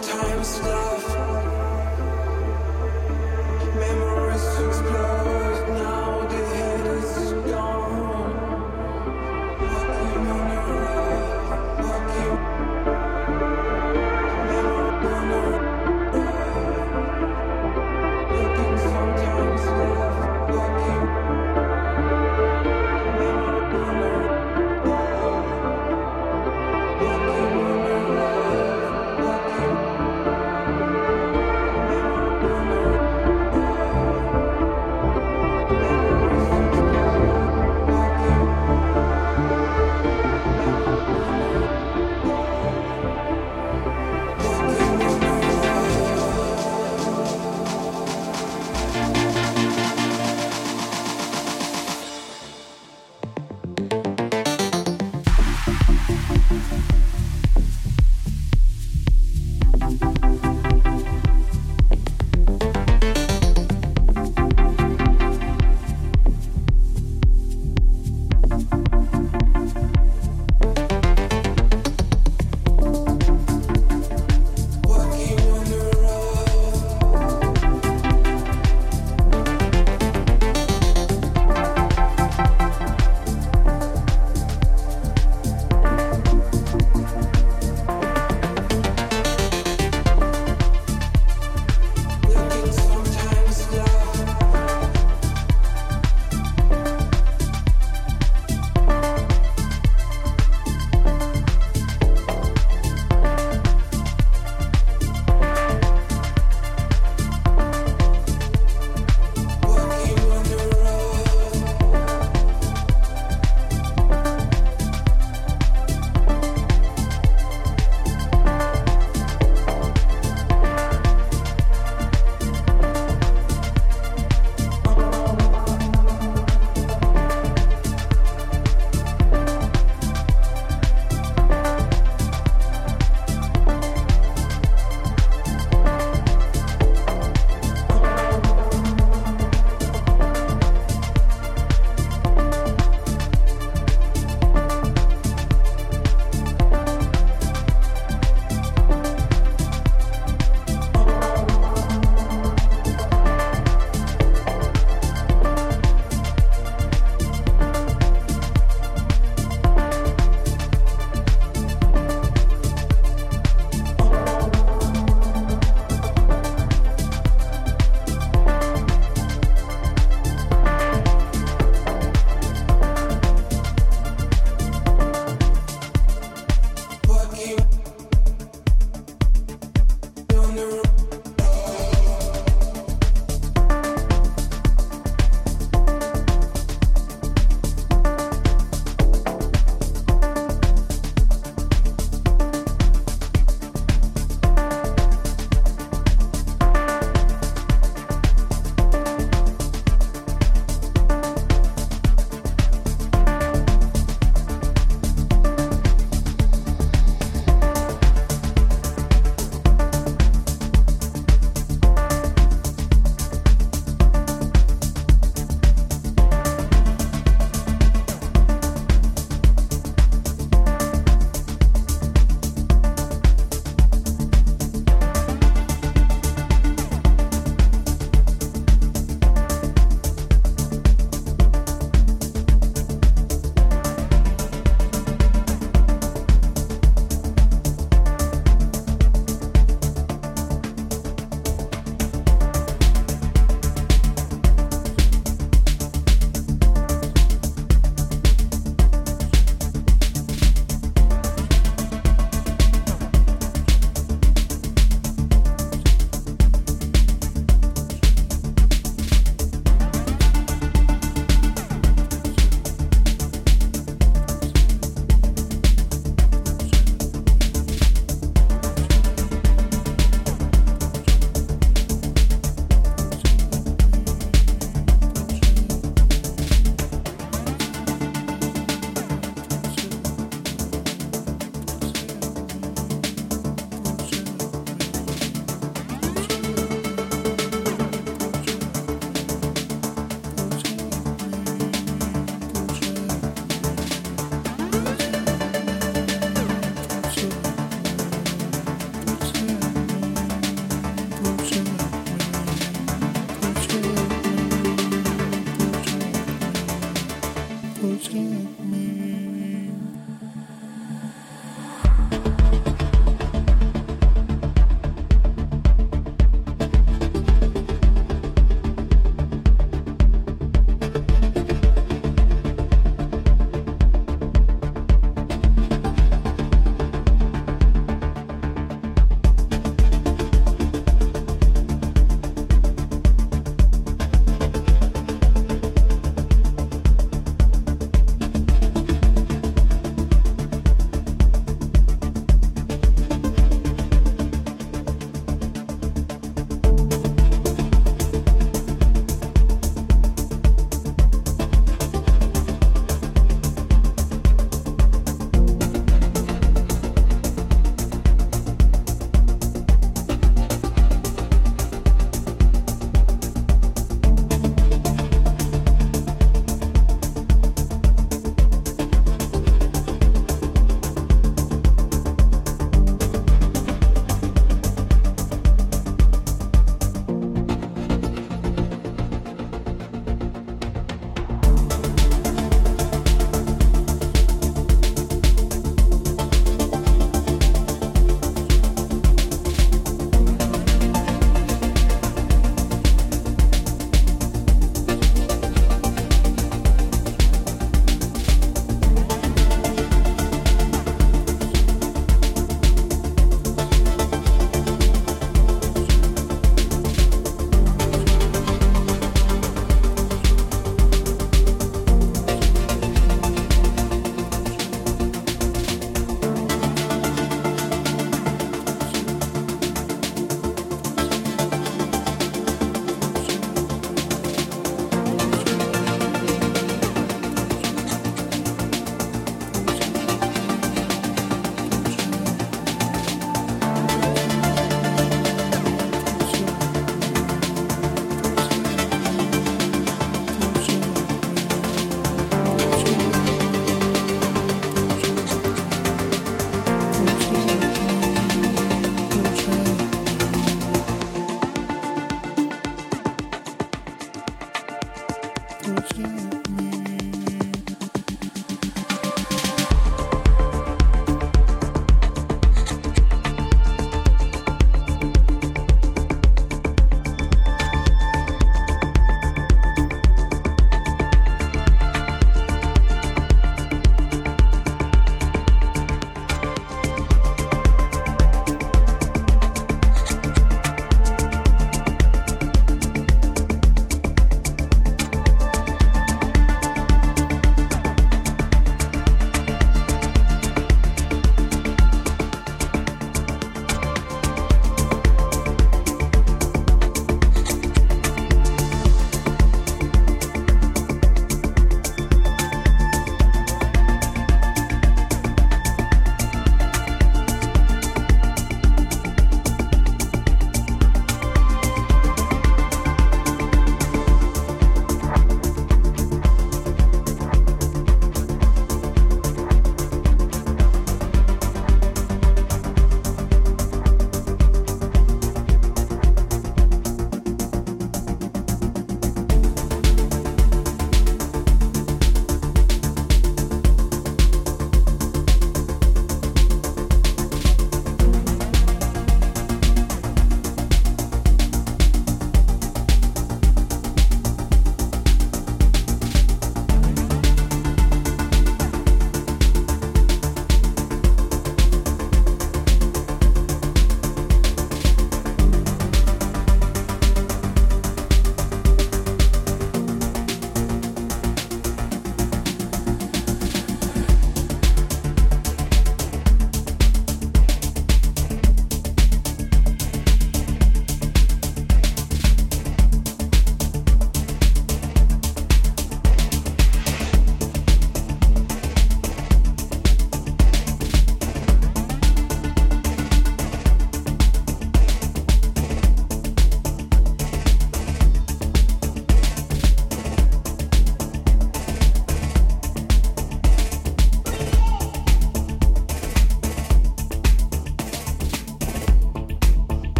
sometimes love